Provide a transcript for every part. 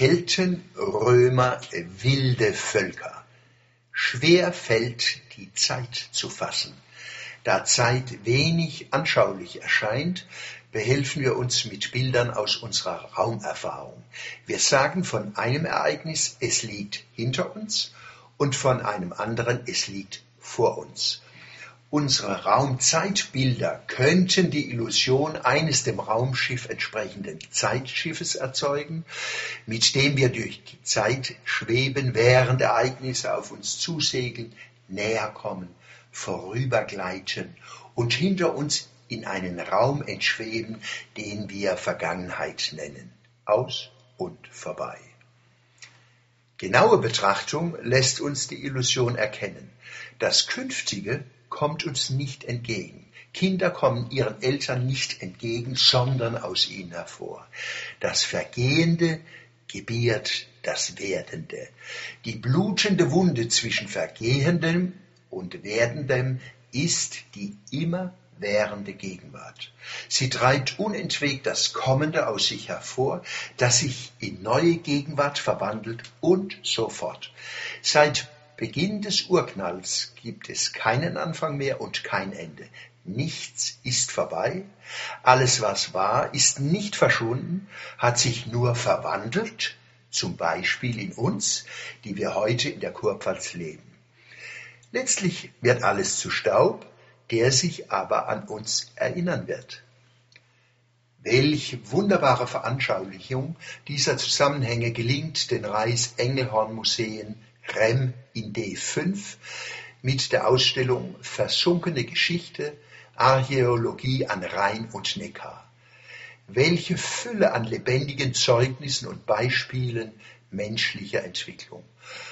Kelten, Römer, wilde Völker. Schwer fällt die Zeit zu fassen. Da Zeit wenig anschaulich erscheint, behelfen wir uns mit Bildern aus unserer Raumerfahrung. Wir sagen von einem Ereignis, es liegt hinter uns und von einem anderen, es liegt vor uns. Unsere Raumzeitbilder könnten die Illusion eines dem Raumschiff entsprechenden Zeitschiffes erzeugen, mit dem wir durch die Zeit schweben, während Ereignisse auf uns zusegeln, näher kommen, vorübergleiten und hinter uns in einen Raum entschweben, den wir Vergangenheit nennen. Aus und vorbei. Genaue Betrachtung lässt uns die Illusion erkennen. Das Künftige kommt uns nicht entgegen. Kinder kommen ihren Eltern nicht entgegen, sondern aus ihnen hervor. Das Vergehende gebiert das Werdende. Die blutende Wunde zwischen Vergehendem und Werdendem ist die immerwährende Gegenwart. Sie treibt unentwegt das Kommende aus sich hervor, das sich in neue Gegenwart verwandelt und so fort. Seit Beginn des Urknalls gibt es keinen Anfang mehr und kein Ende. Nichts ist vorbei, alles was war, ist nicht verschwunden, hat sich nur verwandelt, zum Beispiel in uns, die wir heute in der Kurpfalz leben. Letztlich wird alles zu Staub, der sich aber an uns erinnern wird. Welch wunderbare Veranschaulichung dieser Zusammenhänge gelingt den Reis-Engelhorn-Museen Rem in D5 mit der Ausstellung Versunkene Geschichte Archäologie an Rhein und Neckar. Welche Fülle an lebendigen Zeugnissen und Beispielen menschlicher Entwicklung.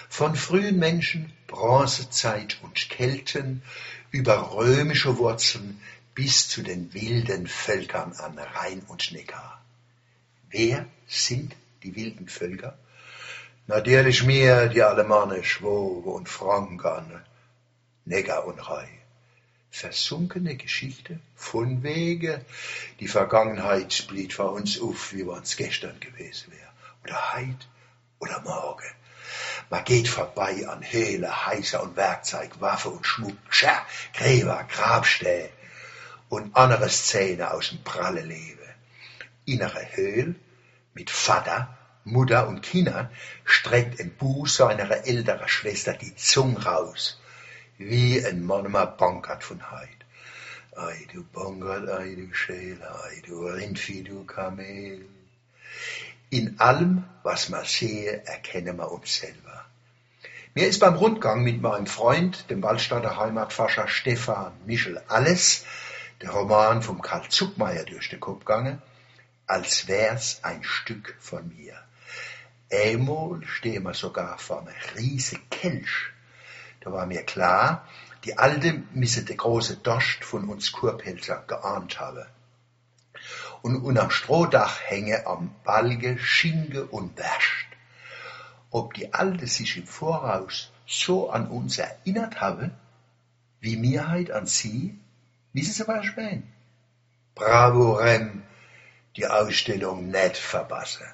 Von frühen Menschen, Bronzezeit und Kelten über römische Wurzeln bis zu den wilden Völkern an Rhein und Neckar. Wer sind die wilden Völker? Natürlich mir die Alemannen, Schwobe und Franken, Neger und Rhein. Versunkene Geschichte von Wege. Die Vergangenheit blieb vor uns auf, wie es gestern gewesen wäre. Oder heit oder morgen. Man geht vorbei an Höhle, Heißer und Werkzeug, Waffe und Schmuck, Scher, Gräber, Grabstähe und andere Szene aus dem pralle Leben. Innere Höhle mit Vater Mutter und Kinder streckt ein Buch seiner älteren Schwester die Zunge raus, wie ein Monomer Bonkert von Heid. Ei, du Bonkert, ei, du Schäle, ei, du Rindvieh, du Kamel. In allem, was man sehe, erkenne man uns selber. Mir ist beim Rundgang mit meinem Freund, dem Waldstadter Heimatforscher Stefan Michel Alles, der Roman vom Karl Zuckmeier durch den Kopf gegangen, als wär's ein Stück von mir. Einmal stehen wir sogar vor einem riesigen Kelch. Da war mir klar, die Alte müsse der große Dost von uns Kurpelzer geahnt haben. Und unterm Strohdach hänge am Balge Schinke und Wärscht. Ob die Alte sich im Voraus so an uns erinnert habe, wie mir halt an sie, wissen Sie was ich mein? Bravo Rem, die Ausstellung nicht verpassen.